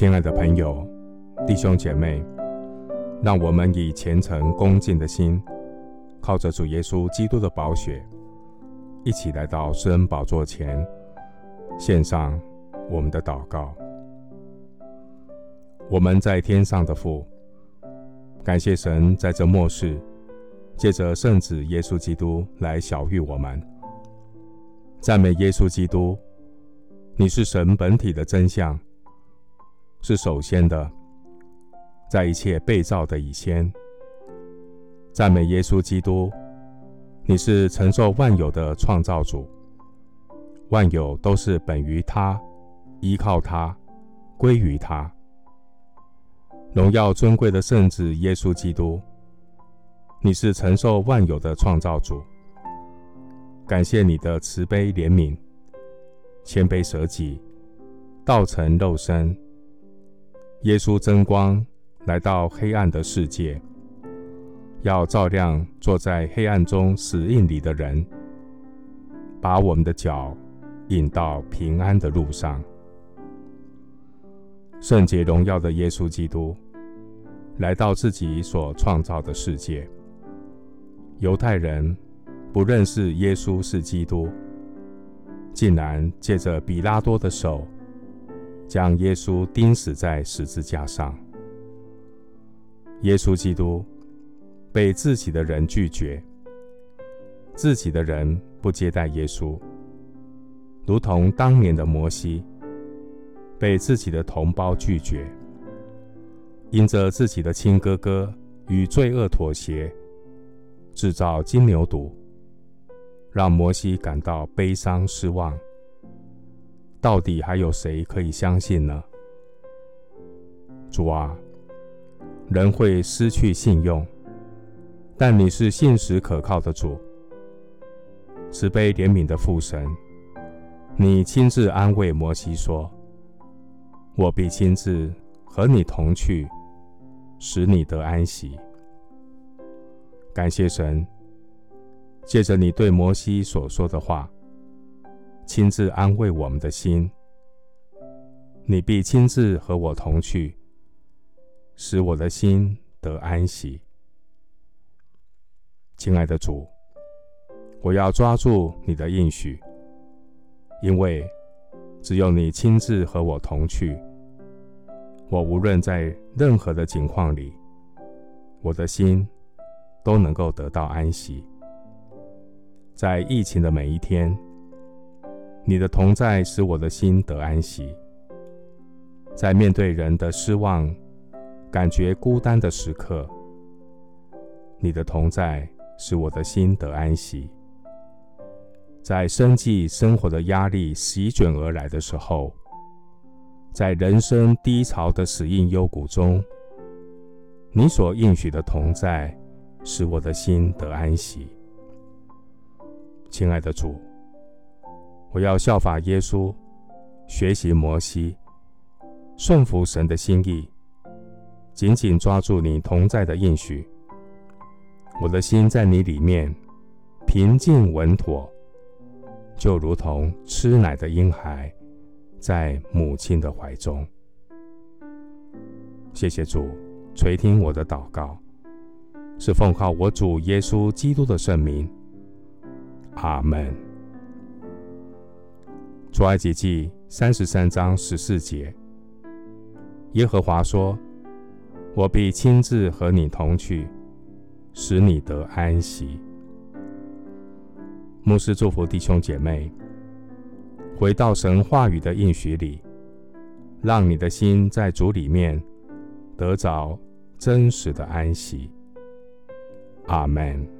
亲爱的朋友、弟兄姐妹，让我们以虔诚恭敬的心，靠着主耶稣基督的宝血，一起来到施恩宝座前，献上我们的祷告。我们在天上的父，感谢神在这末世，借着圣子耶稣基督来晓谕我们。赞美耶稣基督，你是神本体的真相。是首先的，在一切被造的以先，赞美耶稣基督。你是承受万有的创造主，万有都是本于他，依靠他，归于他。荣耀尊贵的圣子耶稣基督，你是承受万有的创造主。感谢你的慈悲怜悯，谦卑舍己，道成肉身。耶稣真光来到黑暗的世界，要照亮坐在黑暗中死印里的人，把我们的脚引到平安的路上。圣洁荣耀的耶稣基督来到自己所创造的世界，犹太人不认识耶稣是基督，竟然借着彼拉多的手。将耶稣钉死在十字架上。耶稣基督被自己的人拒绝，自己的人不接待耶稣，如同当年的摩西被自己的同胞拒绝，因着自己的亲哥哥与罪恶妥协，制造金牛犊，让摩西感到悲伤失望。到底还有谁可以相信呢？主啊，人会失去信用，但你是信实可靠的主，慈悲怜悯的父神。你亲自安慰摩西说：“我必亲自和你同去，使你得安息。”感谢神，借着你对摩西所说的话。亲自安慰我们的心，你必亲自和我同去，使我的心得安息。亲爱的主，我要抓住你的应许，因为只有你亲自和我同去，我无论在任何的境况里，我的心都能够得到安息。在疫情的每一天。你的同在使我的心得安息，在面对人的失望、感觉孤单的时刻，你的同在使我的心得安息。在生计生活的压力席卷而来的时候，在人生低潮的死荫幽谷中，你所应许的同在使我的心得安息。亲爱的主。我要效法耶稣，学习摩西，顺服神的心意，紧紧抓住你同在的应许。我的心在你里面平静稳妥，就如同吃奶的婴孩在母亲的怀中。谢谢主垂听我的祷告，是奉靠我主耶稣基督的圣名。阿门。出埃及记三十三章十四节，耶和华说：“我必亲自和你同去，使你得安息。”牧师祝福弟兄姐妹，回到神话语的应许里，让你的心在主里面得着真实的安息。阿门。